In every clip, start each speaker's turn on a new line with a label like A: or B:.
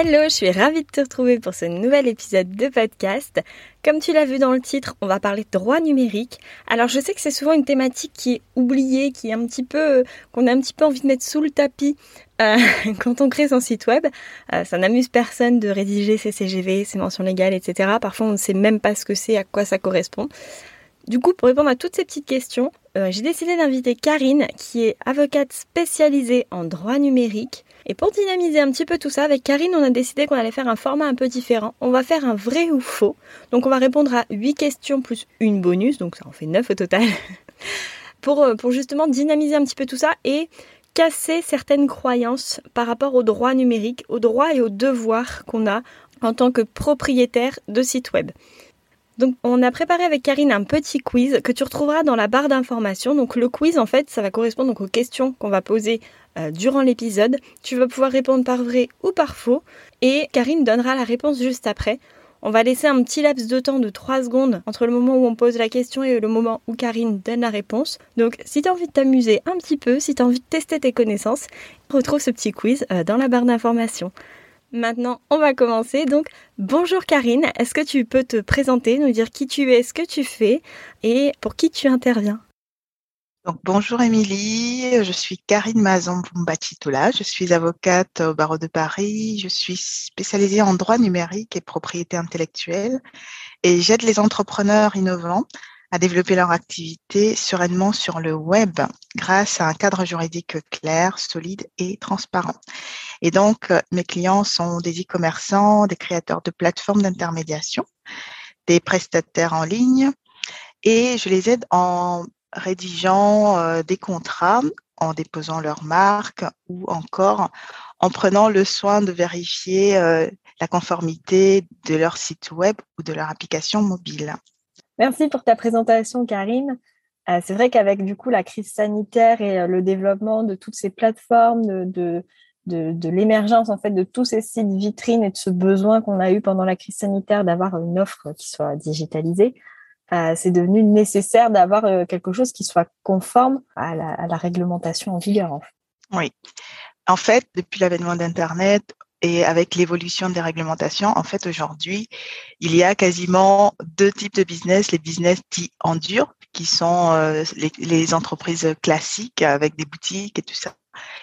A: Hello, je suis ravie de te retrouver pour ce nouvel épisode de podcast. Comme tu l'as vu dans le titre, on va parler de droit numérique. Alors je sais que c'est souvent une thématique qui est oubliée, qui est un petit peu, qu'on a un petit peu envie de mettre sous le tapis euh, quand on crée son site web. Euh, ça n'amuse personne de rédiger ses CGV, ses mentions légales, etc. Parfois on ne sait même pas ce que c'est, à quoi ça correspond. Du coup, pour répondre à toutes ces petites questions, euh, j'ai décidé d'inviter Karine, qui est avocate spécialisée en droit numérique. Et pour dynamiser un petit peu tout ça, avec Karine, on a décidé qu'on allait faire un format un peu différent. On va faire un vrai ou faux. Donc on va répondre à 8 questions plus une bonus, donc ça en fait 9 au total. pour, euh, pour justement dynamiser un petit peu tout ça et casser certaines croyances par rapport au droit numérique, aux droits et aux devoirs qu'on a en tant que propriétaire de site web. Donc on a préparé avec Karine un petit quiz que tu retrouveras dans la barre d'information. Donc le quiz en fait ça va correspondre aux questions qu'on va poser euh, durant l'épisode. Tu vas pouvoir répondre par vrai ou par faux et Karine donnera la réponse juste après. On va laisser un petit laps de temps de 3 secondes entre le moment où on pose la question et le moment où Karine donne la réponse. Donc si tu as envie de t'amuser un petit peu, si tu as envie de tester tes connaissances, retrouve ce petit quiz euh, dans la barre d'information. Maintenant, on va commencer. Donc, bonjour Karine, est-ce que tu peux te présenter, nous dire qui tu es, ce que tu fais et pour qui tu interviens?
B: Donc, bonjour Émilie, je suis Karine Mazon Bombatitola, je suis avocate au barreau de Paris, je suis spécialisée en droit numérique et propriété intellectuelle. Et j'aide les entrepreneurs innovants à développer leur activité sereinement sur le web grâce à un cadre juridique clair, solide et transparent. Et donc, mes clients sont des e-commerçants, des créateurs de plateformes d'intermédiation, des prestataires en ligne et je les aide en rédigeant euh, des contrats, en déposant leur marque ou encore en prenant le soin de vérifier euh, la conformité de leur site web ou de leur application mobile.
A: Merci pour ta présentation, Karine. Euh, c'est vrai qu'avec du coup la crise sanitaire et le développement de toutes ces plateformes, de, de, l'émergence en fait de tous ces sites vitrines et de ce besoin qu'on a eu pendant la crise sanitaire d'avoir une offre qui soit digitalisée, euh, c'est devenu nécessaire d'avoir quelque chose qui soit conforme à la, à la réglementation en vigueur.
B: Oui. En fait, depuis l'avènement d'Internet, et avec l'évolution des réglementations, en fait, aujourd'hui, il y a quasiment deux types de business. Les business dits en dur, qui sont euh, les, entreprises classiques avec des boutiques et tout ça.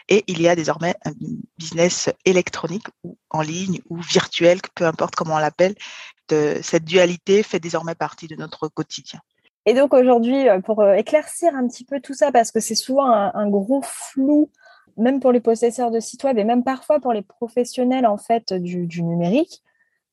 B: Et il y a désormais un business électronique ou en ligne ou virtuel, peu importe comment on l'appelle. Cette dualité fait désormais partie de notre quotidien.
A: Et donc aujourd'hui, euh, pour euh, éclaircir un petit peu tout ça, parce que c'est souvent un gros flou même pour les possesseurs de sites web et même parfois pour les professionnels en fait du, numérique,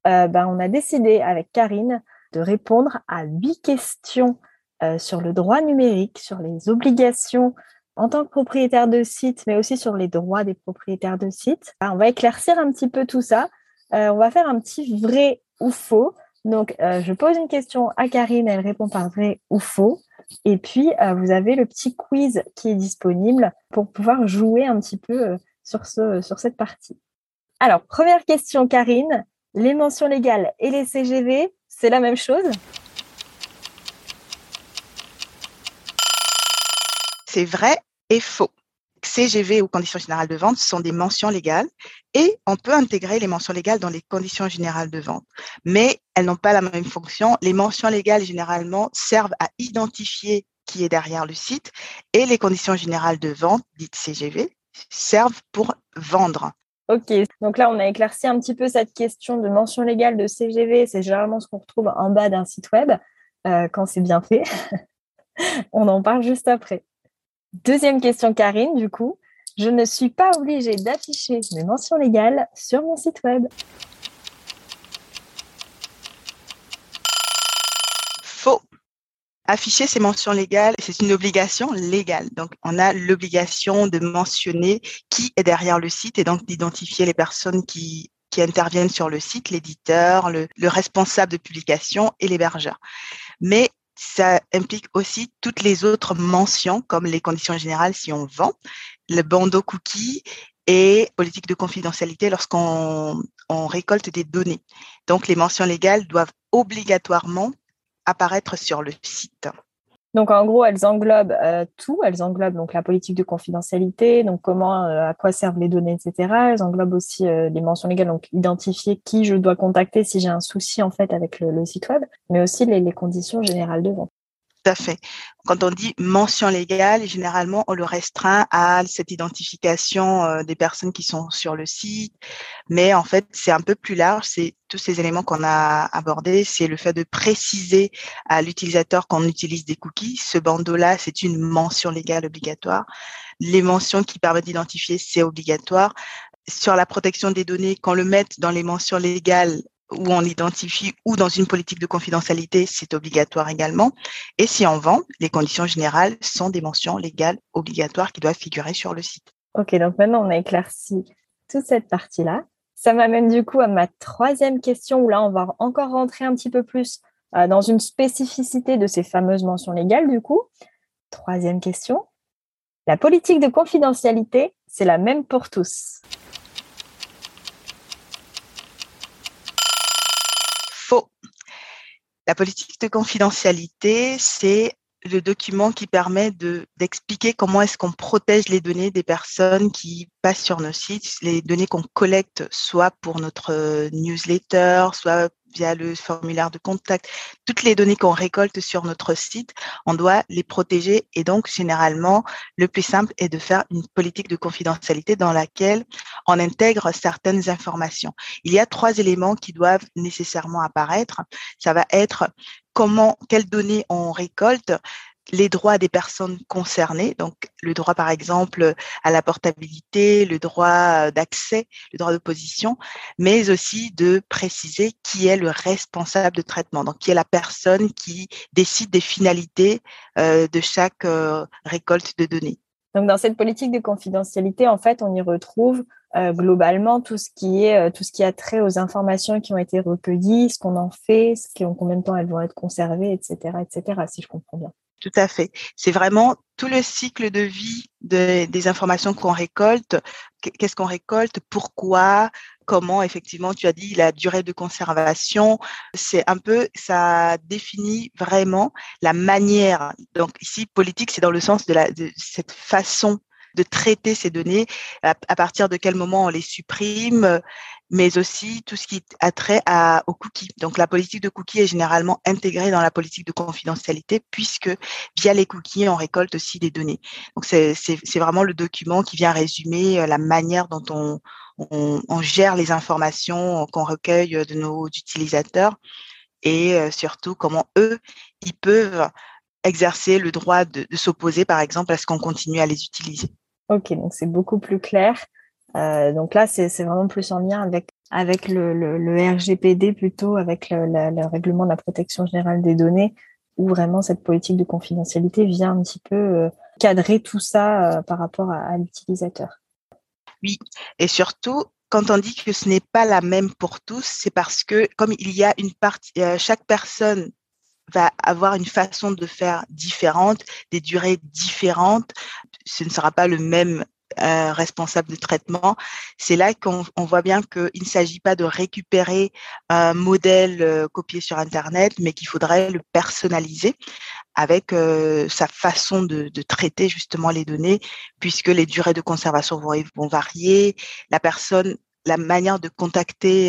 A: euh, ben, on a décidé avec Karine de répondre à huit questions euh, sur le droit numérique, sur les obligations en tant que propriétaire de site, mais aussi sur les droits des propriétaires de sites. Ben, on va éclaircir un petit peu tout ça. Euh, on va faire un petit vrai faux. Donc, je pose une question à Karine, elle répond par vrai ou faux. Et puis, euh, vous avez le petit quiz qui est disponible pour pouvoir jouer un petit peu euh, sur, ce, sur cette partie. Alors, première question, Karine. Les mentions légales et les CGV, c'est la même chose?
B: C'est vrai et faux. CGV ou conditions générales de vente sont des mentions légales et on peut intégrer les mentions légales dans les conditions générales de vente. Mais elles n'ont pas la même fonction. Les mentions légales, généralement, servent à identifier qui est derrière le site et les conditions générales de vente, dites CGV, servent pour vendre.
A: Ok, donc là, on a éclairci un petit peu cette question de mention légale de CGV. C'est généralement ce qu'on retrouve en bas d'un site web euh, quand c'est bien fait. on en parle juste après. Deuxième question, Karine, du coup. Je ne suis pas obligée d'afficher mes mentions légales sur mon site web.
B: Faux. Afficher ces mentions légales, c'est une obligation légale. Donc, on a l'obligation de mentionner qui est derrière le site et donc d'identifier les personnes qui interviennent sur le site, l'éditeur, le, le, responsable de publication et l'hébergeur. Mais ça implique aussi toutes les autres mentions, comme les conditions générales si on vend, le bandeau cookie et politique de confidentialité lorsqu'on on récolte des données. Donc, les mentions légales doivent obligatoirement apparaître sur le site.
A: Donc en gros, elles englobent euh, tout. Elles englobent donc la politique de confidentialité, donc comment, euh, à quoi servent les données, etc. Elles englobent aussi euh, les mentions légales, donc identifier qui je dois contacter si j'ai un souci en fait avec le, site web, mais aussi les, les conditions générales de vente.
B: Tout à fait. Quand on dit mention légale, généralement, on le restreint à cette identification euh, des personnes qui sont sur le site. Mais en fait, c'est un peu plus large. C'est tous ces éléments qu'on a abordés. C'est le fait de préciser à l'utilisateur qu'on utilise des cookies. Ce bandeau-là, c'est une mention légale obligatoire. Les mentions qui permettent d'identifier, c'est obligatoire sur la protection des données, qu'on le mette dans les mentions légales, où on identifie ou dans une politique de confidentialité, c'est obligatoire également. Et si on vend, les conditions générales sont des mentions légales obligatoires qui doivent figurer sur le site.
A: Ok, donc maintenant on a éclairci toute cette partie-là. Ça m'amène du coup à ma troisième question où là on va encore rentrer un petit peu plus euh, dans une spécificité de ces fameuses mentions légales du coup. Troisième question. La politique de confidentialité, c'est la même pour tous.
B: La politique de confidentialité, c'est le document qui permet de d'expliquer comment est-ce qu'on protège les données des personnes qui passent sur nos sites, les données qu'on collecte soit pour notre newsletter, soit via le formulaire de contact, toutes les données qu'on récolte sur notre site, on doit les protéger et donc généralement le plus simple est de faire une politique de confidentialité dans laquelle on intègre certaines informations. Il y a trois éléments qui doivent nécessairement apparaître. Ça va être comment, quelles données on récolte, les droits des personnes concernées, donc le droit par exemple à la portabilité, le droit d'accès, le droit d'opposition, mais aussi de préciser qui est le responsable de traitement, donc qui est la personne qui décide des finalités euh, de chaque euh, récolte de données.
A: Donc dans cette politique de confidentialité, en fait, on y retrouve euh, globalement tout ce qui est tout ce qui a trait aux informations qui ont été recueillies, ce qu'on en fait, ce qui, combien de temps elles vont être conservées, etc., etc. Si je comprends bien.
B: Tout à fait. C'est vraiment tout le cycle de vie des informations qu'on récolte. Qu'est-ce qu'on récolte? Pourquoi? Comment Effectivement, tu as dit la durée de conservation. C'est un peu, ça définit vraiment la manière. Donc ici, politique, c'est dans le sens de, cette façon de traiter ces données, à, partir de quel moment on les supprime, mais aussi tout ce qui a trait aux cookies. Donc la politique de cookies est généralement intégrée dans la politique de confidentialité puisque via les cookies, on récolte aussi des données. Donc c'est vraiment le document qui vient résumer euh, la manière dont on, gère les informations qu'on recueille de nos utilisateurs et euh, surtout comment eux, ils peuvent exercer le droit de s'opposer, par exemple, à ce qu'on continue à les utiliser.
A: Ok, donc c'est beaucoup plus clair. Euh, donc là, c'est vraiment plus en lien avec avec le, RGPD plutôt, avec le, règlement de la protection générale des données, où vraiment cette politique de confidentialité vient un petit peu euh, cadrer tout ça euh, par rapport à, l'utilisateur.
B: Oui, et surtout, quand on dit que ce n'est pas la même pour tous, c'est parce que comme il y a une partie, chaque personne va avoir une façon de faire différente, des durées différentes. Ce ne sera pas le même euh, responsable de traitement. C'est là qu'on voit bien qu'il ne s'agit pas de récupérer un modèle euh, copié sur Internet, mais qu'il faudrait le personnaliser avec euh, sa façon de, traiter justement les données, puisque les durées de conservation vont, varier. La personne la manière de contacter.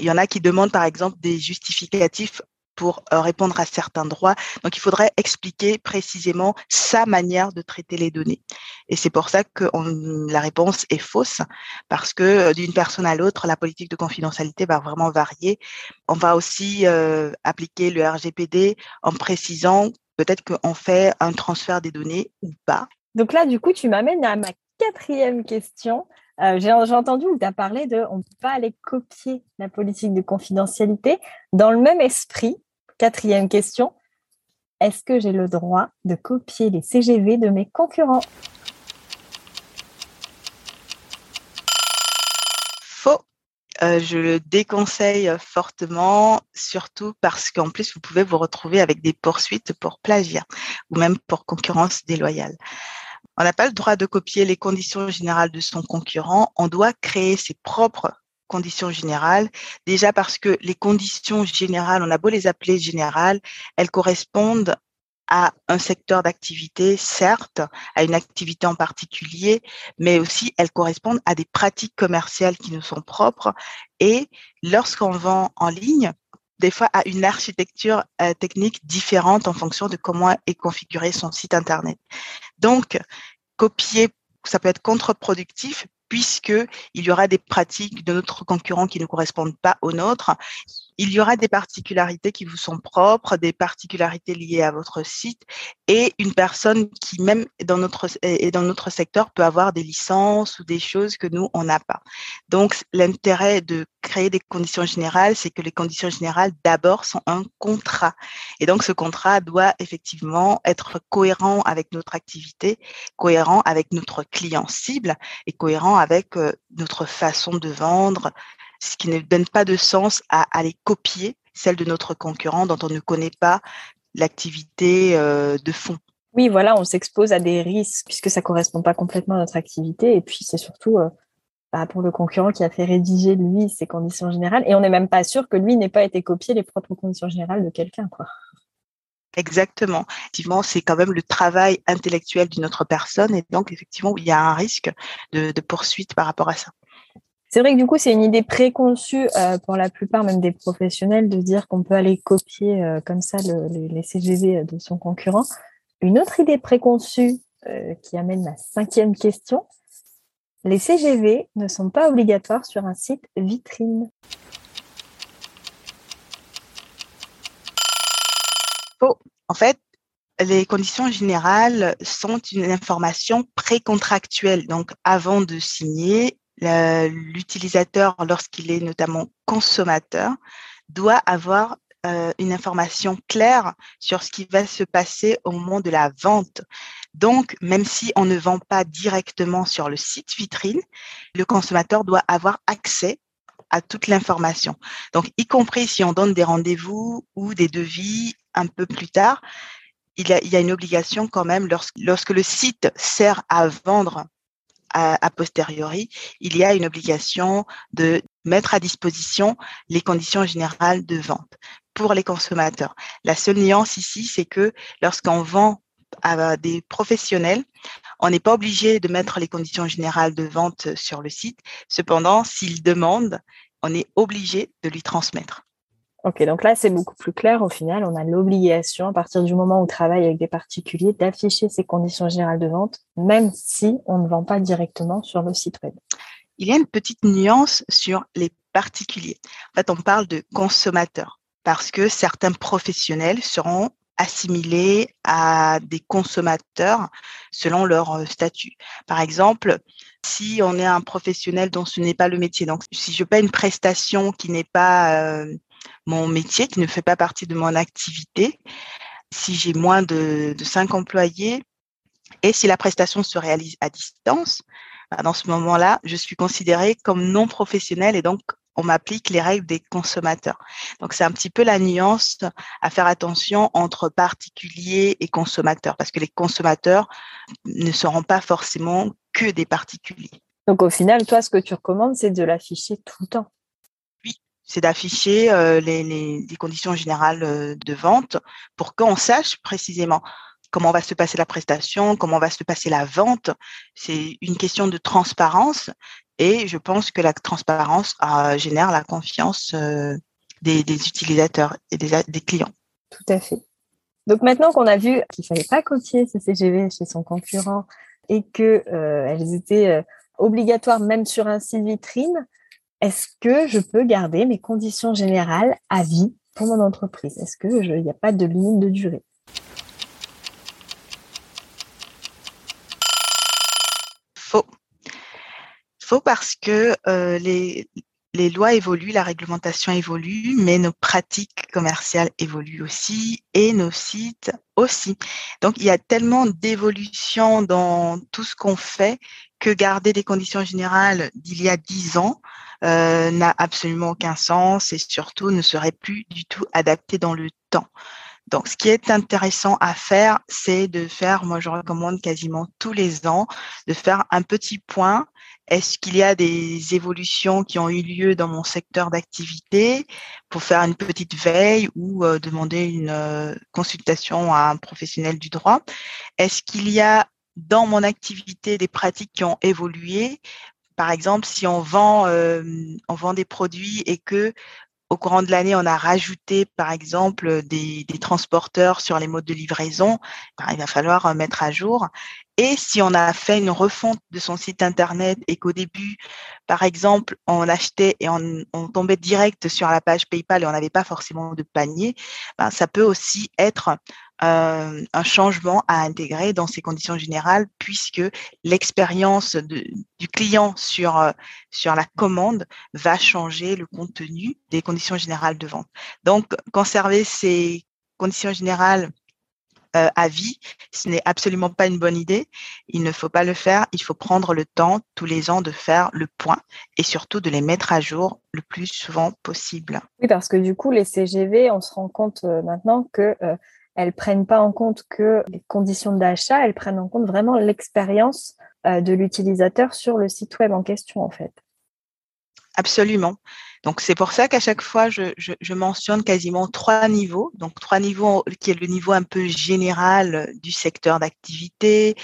B: Il y en a qui demandent par exemple des justificatifs pour euh, répondre à certains droits. Donc, il faudrait expliquer précisément sa manière de traiter les données. Et c'est pour ça que la réponse est fausse, parce que euh, d'une personne à l'autre, la politique de confidentialité va vraiment varier. On va aussi euh, appliquer le RGPD en précisant peut-être qu'on fait un transfert des données ou pas.
A: Donc là, du coup, tu m'amènes à ma quatrième question. J'ai entendu où tu as parlé de on ne peut pas aller copier la politique de confidentialité. Dans le même esprit, Quatrième question. Est-ce que j'ai le droit de copier les CGV de mes concurrents?
B: Faux. Euh, je le déconseille fortement, surtout parce qu'en plus, vous pouvez vous retrouver avec des poursuites pour plagiat ou même pour concurrence déloyale. On n'a pas le droit de copier les conditions générales de son concurrent. On doit créer ses propres conditions générales. Déjà parce que les conditions générales, on a beau les appeler générales, elles correspondent à un secteur d'activité, certes, à une activité en particulier, mais aussi elles correspondent à des pratiques commerciales qui nous sont propres. Et lorsqu'on vend en ligne, des fois à une architecture euh, technique différente en fonction de comment est configuré son site Internet. Donc, copier, ça peut être contre-productif puisque il y aura des pratiques de notre concurrent qui ne correspondent pas aux nôtres. Il y aura des particularités qui vous sont propres, des particularités liées à votre site et une personne qui même dans notre est dans notre secteur peut avoir des licences ou des choses que nous on n'a pas. Donc l'intérêt de créer des conditions générales, c'est que les conditions générales d'abord sont un contrat et donc ce contrat doit effectivement être cohérent avec notre activité, cohérent avec notre client cible et cohérent avec euh, notre façon de vendre, ce qui ne donne pas de sens à aller copier celle de notre concurrent dont on ne connaît pas l'activité euh, de fond.
A: Oui, voilà, on s'expose à des risques puisque ça correspond pas complètement à notre activité. Et puis, c'est surtout euh, bah, pour le concurrent qui a fait rédiger, lui, ses conditions générales. Et on n'est même pas sûr que lui n'ait pas été copié les propres conditions générales de quelqu'un, quoi.
B: Exactement. Effectivement, c'est quand même le travail intellectuel d'une autre personne. Et donc, effectivement, il y a un risque de poursuite par rapport à ça.
A: C'est vrai que du coup, c'est une idée préconçue euh, pour la plupart, même des professionnels, de dire qu'on peut aller copier euh, comme ça les CGV de son concurrent. Une autre idée préconçue euh, qui amène ma cinquième question. Les CGV ne sont pas obligatoires sur un site vitrine.
B: Faux. En fait, les conditions générales sont une information précontractuelle. Donc, avant de signer, l'utilisateur, lorsqu'il est notamment consommateur, doit avoir euh, une information claire sur ce qui va se passer au moment de la vente. Donc, même si on ne vend pas directement sur le site vitrine, le consommateur doit avoir accès à toute l'information. Donc, y compris si on donne des rendez-vous ou des devis un peu plus tard, il y a, une obligation quand même lorsque, lorsque le site sert à vendre a, posteriori, il y a une obligation de mettre à disposition les conditions générales de vente pour les consommateurs. La seule nuance ici, c'est que lorsqu'on vend à des professionnels, on n'est pas obligé de mettre les conditions générales de vente sur le site. Cependant, s'il demande, on est obligé de lui transmettre.
A: Ok, donc là, c'est beaucoup plus clair. Au final, on a l'obligation, à partir du moment où on travaille avec des particuliers, d'afficher ces conditions générales de vente, même si on ne vend pas directement sur le site web.
B: Il y a une petite nuance sur les particuliers. En fait, on parle de consommateurs parce que certains professionnels seront assimilés à des consommateurs selon leur euh, statut. Par exemple, si on est un professionnel dont ce n'est pas le métier, donc si je paie une prestation qui n'est pas euh, mon métier, qui ne fait pas partie de mon activité, si j'ai moins de, de 5 employés et si la prestation se réalise à distance, bah, dans ce moment-là, je suis considérée comme non professionnelle et donc on m'applique les règles des consommateurs. Donc c'est un petit peu la nuance à faire attention entre particuliers et consommateurs parce que les consommateurs ne seront pas forcément que des particuliers.
A: Donc au final, toi, ce que tu recommandes, c'est de l'afficher tout le temps
B: c'est d'afficher euh, les, conditions générales euh, de vente pour qu'on sache précisément comment va se passer la prestation, comment va se passer la vente. C'est une question de transparence et je pense que la transparence euh, génère la confiance des, utilisateurs et des, clients.
A: Tout à fait. Donc maintenant qu'on a vu qu'il fallait pas copier ce CGV chez son concurrent et que elles étaient obligatoires même sur un site vitrine, est-ce que je peux garder mes conditions générales à vie pour mon entreprise? Est-ce qu'il n'y a pas de limite de durée?
B: Faux. Faux parce que euh, les, les lois évoluent, la réglementation évolue, mais nos pratiques commerciales évoluent aussi et nos sites aussi. Donc, il y a tellement d'évolution dans tout ce qu'on fait que garder des conditions générales d'il y a dix ans euh, n'a absolument aucun sens et surtout ne serait plus du tout adapté dans le temps. Donc, ce qui est intéressant à faire, c'est de faire, moi je recommande quasiment tous les ans, de faire un petit point. Est-ce qu'il y a des évolutions qui ont eu lieu dans mon secteur d'activité pour faire une petite veille ou euh, demander une euh, consultation à un professionnel du droit? Est-ce qu'il y a dans mon activité des pratiques qui ont évolué par exemple, si on vend, euh, on vend des produits et que au courant de l'année, on a rajouté, par exemple, des, transporteurs sur les modes de livraison. Ben, il va falloir mettre à jour. Et si on a fait une refonte de son site internet et qu'au début, par exemple, on achetait et on, tombait direct sur la page PayPal et on n'avait pas forcément de panier, ben, ça peut aussi être euh, un changement à intégrer dans ces conditions générales puisque l'expérience du client sur, euh, sur la commande va changer le contenu des conditions générales de vente. Donc, conserver ces conditions générales euh, à vie, ce n'est absolument pas une bonne idée. Il ne faut pas le faire. Il faut prendre le temps tous les ans de faire le point et surtout de les mettre à jour le plus souvent possible.
A: Oui, parce que du coup, les CGV, on se rend compte maintenant que elles prennent pas en compte que les conditions d'achat, elles prennent en compte vraiment l'expérience euh, de l'utilisateur sur le site web en question, en fait.
B: Absolument. Donc c'est pour ça qu'à chaque fois je, je, mentionne quasiment trois niveaux. Donc trois niveaux qui est le niveau un peu général du secteur d'activité,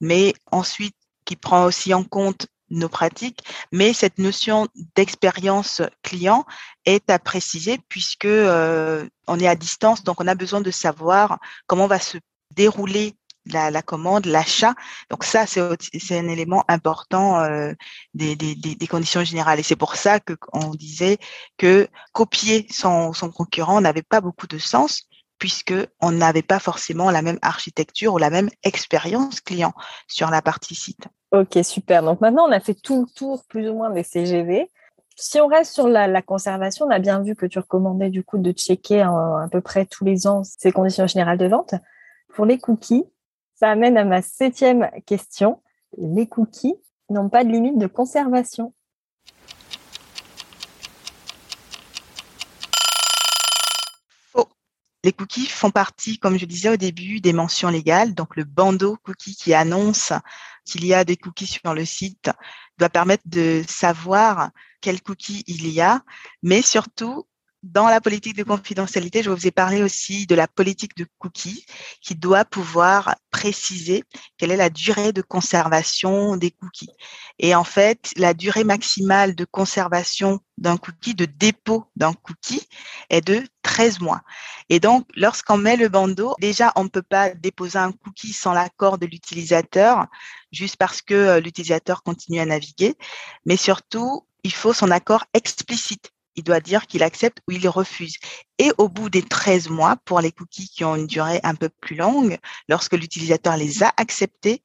B: mais ensuite qui prend aussi en compte nos pratiques, mais cette notion d'expérience client est à préciser puisque euh, on est à distance, donc on a besoin de savoir comment va se dérouler la, la commande, l'achat. Donc ça, c'est un élément important euh, des, des, des, conditions générales. Et c'est pour ça que on disait que copier son, son concurrent n'avait pas beaucoup de sens puisque on n'avait pas forcément la même architecture ou la même expérience client sur la partie site.
A: Ok, super. Donc maintenant, on a fait tout le tour plus ou moins des CGV. Si on reste sur la, conservation, on a bien vu que tu recommandais du coup de checker à peu près tous les ans ces conditions générales de vente. Pour les cookies, ça amène à ma septième question. Les cookies n'ont pas de limite de conservation.
B: Les cookies font partie, comme je disais au début, des mentions légales. Donc, le bandeau cookie qui annonce qu'il y a des cookies sur le site doit permettre de savoir quels cookies il y a, mais surtout dans la politique de confidentialité, je vous ai parlé aussi de la politique de cookies qui doit pouvoir préciser quelle est la durée de conservation des cookies. Et en fait, la durée maximale de conservation d'un cookie, de dépôt d'un cookie, est de 13 mois. Et donc, lorsqu'on met le bandeau, déjà, on ne peut pas déposer un cookie sans l'accord de l'utilisateur, juste parce que euh, l'utilisateur continue à naviguer. Mais surtout, il faut son accord explicite il doit dire qu'il accepte ou il refuse. Et au bout des 13 mois, pour les cookies qui ont une durée un peu plus longue, lorsque l'utilisateur les a acceptés,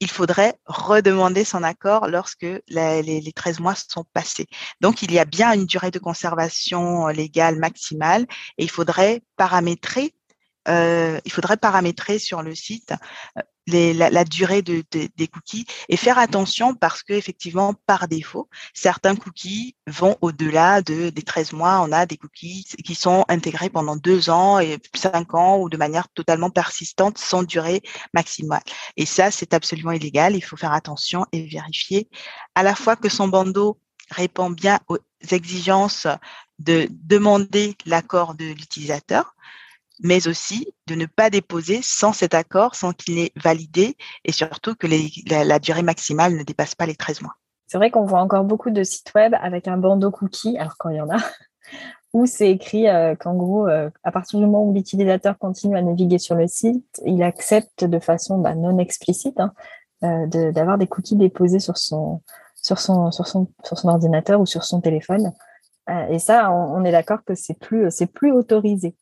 B: il faudrait redemander son accord lorsque les, les, 13 mois sont passés. Donc, il y a bien une durée de conservation légale maximale et il faudrait paramétrer euh, il faudrait paramétrer sur le site la, durée de, des cookies et faire attention parce que effectivement par défaut certains cookies vont au-delà de des 13 mois. On a des cookies qui sont intégrés pendant deux ans et cinq ans ou de manière totalement persistante sans durée maximale. Et ça c'est absolument illégal. Il faut faire attention et vérifier à la fois que son bandeau répond bien aux exigences de demander l'accord de l'utilisateur mais aussi de ne pas déposer sans cet accord, sans qu'il ait validé, et surtout que la, durée maximale ne dépasse pas les 13 mois.
A: C'est vrai qu'on voit encore beaucoup de sites web avec un bandeau cookie, alors quand il y en a, où c'est écrit euh, qu'en gros, euh, à partir du moment où l'utilisateur continue à naviguer sur le site, il accepte de façon bah, non explicite hein, euh, d'avoir des cookies déposés sur son, ordinateur ou sur son téléphone. et ça, on, est d'accord que c'est plus, plus autorisé.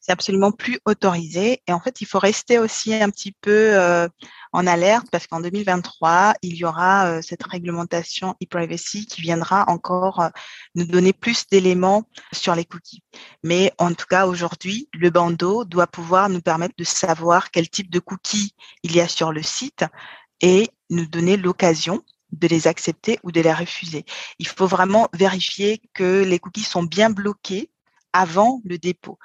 B: C'est absolument plus autorisé. Et en fait, il faut rester aussi un petit peu euh, en alerte parce qu'en 2023, il y aura euh, cette réglementation e-privacy qui viendra encore euh, nous donner plus d'éléments sur les cookies. Mais en tout cas, aujourd'hui, le bandeau doit pouvoir nous permettre de savoir quel type de cookies il y a sur le site et nous donner l'occasion de les accepter ou de les refuser. Il faut vraiment vérifier que les cookies sont bien bloqués avant le dépôt.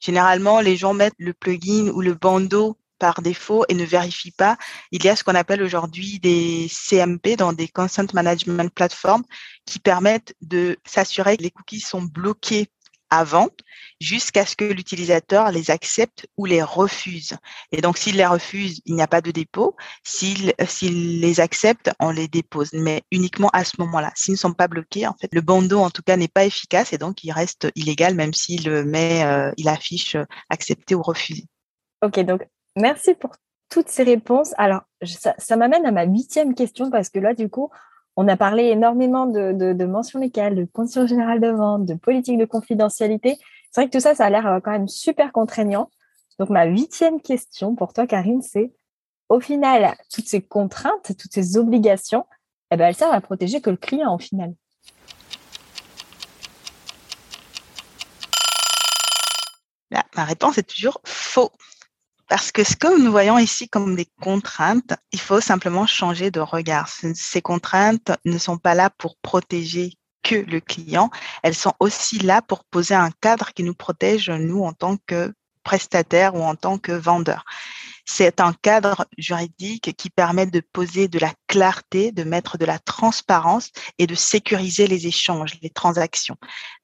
B: Généralement, les gens mettent le plugin ou le bandeau par défaut et ne vérifient pas. Il y a ce qu'on appelle aujourd'hui des CMP dans des Consent Management Platforms qui permettent de s'assurer que les cookies sont bloqués avant jusqu'à ce que l'utilisateur les accepte ou les refuse. Et donc, s'il les refuse, il n'y a pas de dépôt. S'il les accepte, on les dépose, mais uniquement à ce moment-là. S'ils ne sont pas bloqués, en fait, le bandeau, en tout cas, n'est pas efficace et donc il reste illégal même s'il euh, affiche euh, accepté ou refusé.
A: Ok, donc merci pour toutes ces réponses. Alors, ça m'amène à ma huitième question parce que là, du coup, on a parlé énormément de, mentions légales, de conditions générales de vente, de politique de confidentialité. C'est vrai que tout ça, ça a l'air euh, quand même super contraignant. Donc, ma huitième question pour toi, Karine, c'est au final, toutes ces contraintes, toutes ces obligations, eh ben, elles servent à protéger que le client au final.
B: ma réponse est toujours faux. Parce que ce que nous voyons ici comme des contraintes, il faut simplement changer de regard. Ces contraintes ne sont pas là pour protéger que le client, elles sont aussi là pour poser un cadre qui nous protège, nous, en tant que prestataire ou en tant que vendeur. C'est un cadre juridique qui permet de poser de la clarté, de mettre de la transparence et de sécuriser les échanges, les transactions.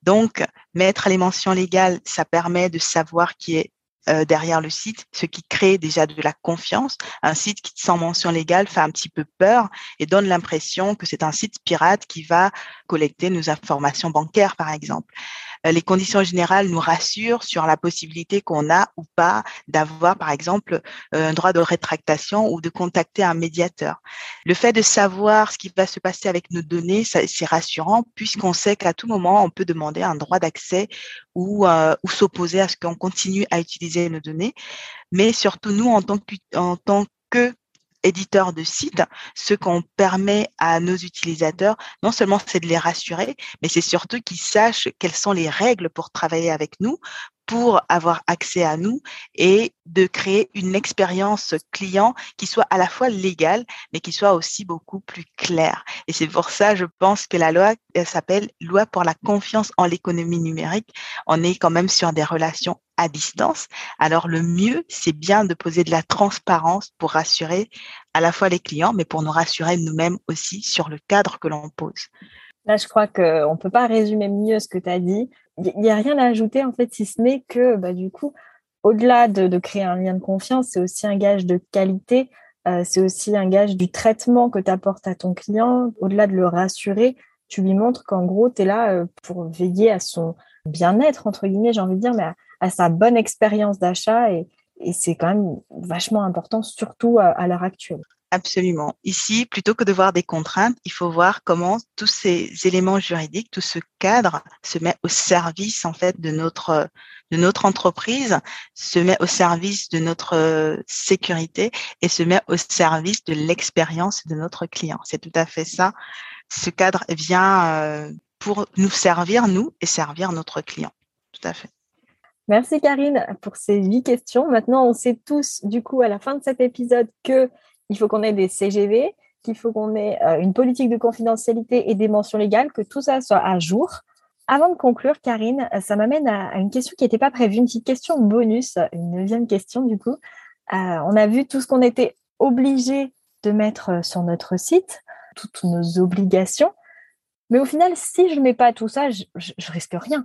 B: Donc, mettre les mentions légales, ça permet de savoir qui est euh, derrière le site, ce qui crée déjà de la confiance. Un site qui sans mention légale fait un petit peu peur et donne l'impression que c'est un site pirate qui va collecter nos informations bancaires, par exemple. Euh, les conditions générales nous rassurent sur la possibilité qu'on a ou pas d'avoir, par exemple, euh, un droit de rétractation ou de contacter un médiateur. Le fait de savoir ce qui va se passer avec nos données, c'est rassurant puisqu'on sait qu'à tout moment, on peut demander un droit d'accès ou, ou s'opposer à ce qu'on continue à utiliser nos données. Mais surtout, nous, en tant que, de sites, ce qu'on permet à nos utilisateurs, non seulement c'est de les rassurer, mais c'est surtout qu'ils sachent quelles sont les règles pour travailler avec nous, pour avoir accès à nous et de créer une expérience client qui soit à la fois légale, mais qui soit aussi beaucoup plus claire. Et c'est pour ça, je pense que la loi s'appelle loi pour la confiance en l'économie numérique. On est quand même sur des relations à distance. Alors le mieux, c'est bien de poser de la transparence pour rassurer à la fois les clients, mais pour nous rassurer nous-mêmes aussi sur le cadre que l'on pose.
A: Là, je crois qu'on ne peut pas résumer mieux ce que tu as dit. Il n'y a rien à ajouter, en fait, si ce n'est que, bah, du coup, au-delà de, créer un lien de confiance, c'est aussi un gage de qualité, euh, c'est aussi un gage du traitement que tu apportes à ton client. Au-delà de le rassurer, tu lui montres qu'en gros, tu es là euh, pour veiller à son bien-être, entre guillemets, j'ai envie de dire, mais à, sa bonne expérience d'achat. Et, c'est quand même vachement important, surtout à l'heure actuelle.
B: Absolument. Ici, plutôt que de voir des contraintes, il faut voir comment tous ces éléments juridiques, tout ce cadre se met au service en fait de notre de notre entreprise, se met au service de notre sécurité et se met au service de l'expérience de notre client. C'est tout à fait ça. Ce cadre vient euh, pour nous servir nous et servir notre client. Tout à fait.
A: Merci Karine pour ces huit questions. Maintenant, on sait tous, du coup, à la fin de cet épisode, que il faut qu'on ait des CGV, qu'il faut qu'on ait euh, une politique de confidentialité et des mentions légales, que tout ça soit à jour. Avant de conclure, Karine, euh, ça m'amène à, une question qui n'était pas prévue, une petite question bonus, une neuvième question du coup. Euh, on a vu tout ce qu'on était obligé de mettre sur notre site, toutes nos obligations. Mais au final, si je ne mets pas tout ça, je, je risque rien.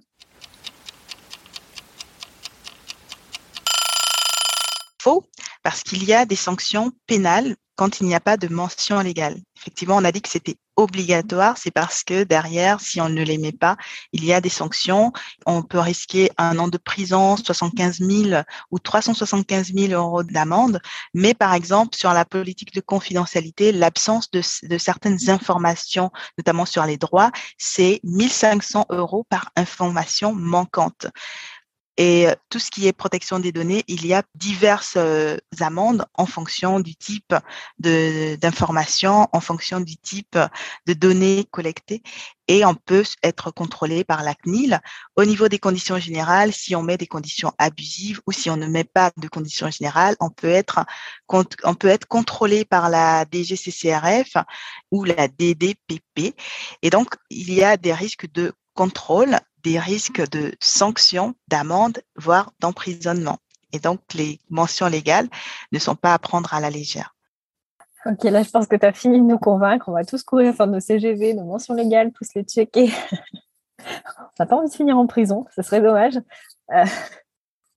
B: Faux, parce qu'il y a des sanctions pénales quand il n'y a pas de mention légale. Effectivement, on a dit que c'était obligatoire, c'est parce que derrière, si on ne les met pas, il y a des sanctions. On peut risquer un an de prison, 75 000 ou 375 000 euros d'amende. Mais par exemple, sur la politique de confidentialité, l'absence de, certaines informations, notamment sur les droits, c'est 1500 euros par information manquante. Et tout ce qui est protection des données, il y a diverses amendes en fonction du type d'information, en fonction du type de données collectées et on peut être contrôlé par la CNIL. Au niveau des conditions générales, si on met des conditions abusives ou si on ne met pas de conditions générales, on peut être, on peut être contrôlé par la DGCCRF ou la DDPP. Et donc, il y a des risques de contrôle, des risques de sanctions, d'amende, voire d'emprisonnement. Et donc, les mentions légales ne sont pas à prendre à la légère.
A: Ok, là, je pense que tu as fini de nous convaincre. On va tous courir faire nos CGV, nos mentions légales, tous les checker. on n'a pas envie de finir en prison, ce serait dommage. Euh,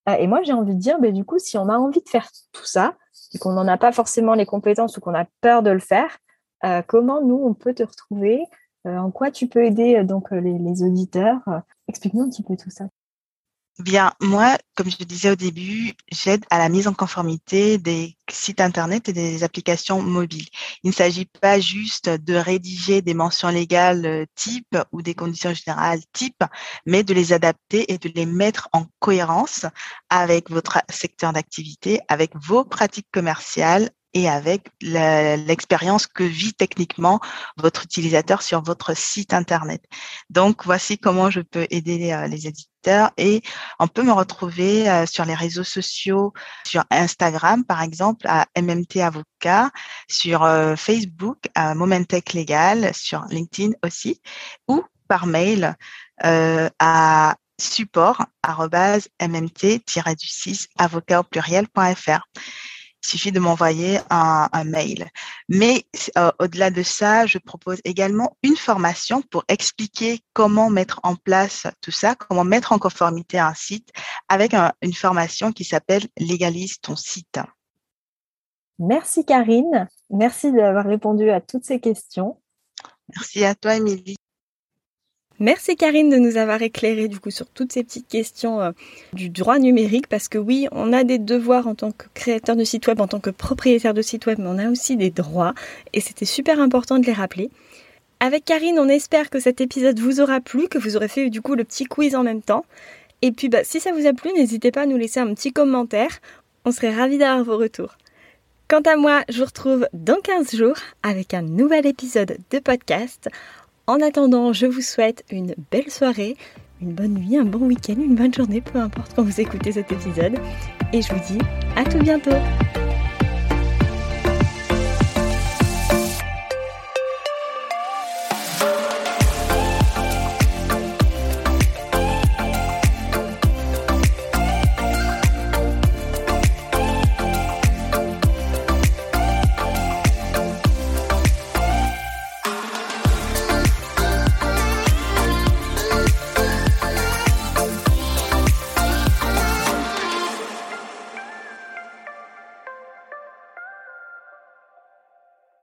A: euh, et moi, j'ai envie de dire, ben, du coup, si on a envie de faire tout ça et qu'on n'en a pas forcément les compétences ou qu'on a peur de le faire, euh, comment nous, on peut te retrouver En quoi tu peux aider donc les auditeurs? Explique-nous un petit peu tout ça.
B: Bien, moi, comme je disais au début, j'aide à la mise en conformité des sites Internet et des applications mobiles. Il ne s'agit pas juste de rédiger des mentions légales euh, type ou des conditions générales type, mais de les adapter et de les mettre en cohérence avec votre secteur d'activité, avec vos pratiques commerciales et avec l'expérience que vit techniquement votre utilisateur sur votre site Internet. Donc, voici comment je peux aider euh, les éditeurs et on peut me retrouver euh, sur les réseaux sociaux, sur Instagram, par exemple, à MMT Avocat, sur euh, Facebook, à Momentech Légal, sur LinkedIn aussi, ou par mail à support mmt-du6 avocat au pluriel.fr. Il suffit de m'envoyer un, mail. Mais euh, au-delà de ça, je propose également une formation pour expliquer comment mettre en place tout ça, comment mettre en conformité un site avec une formation qui s'appelle Légalise ton site.
A: Merci Karine. Merci d'avoir répondu à toutes ces questions.
B: Merci à toi, Émilie.
A: Merci Karine de nous avoir éclairé du coup sur toutes ces petites questions euh, du droit numérique parce que oui, on a des devoirs en tant que créateur de site web, en tant que propriétaire de site web, mais on a aussi des droits et c'était super important de les rappeler. Avec Karine, on espère que cet épisode vous aura plu, que vous aurez fait du coup le petit quiz en même temps. Et puis bah, si ça vous a plu, n'hésitez pas à nous laisser un petit commentaire. On serait ravis d'avoir vos retours. Quant à moi, je vous retrouve dans 15 jours avec un nouvel épisode de podcast. En attendant, je vous souhaite une belle soirée, une bonne nuit, un bon week-end, une bonne journée, peu importe quand vous écoutez cet épisode. Et je vous dis à tout bientôt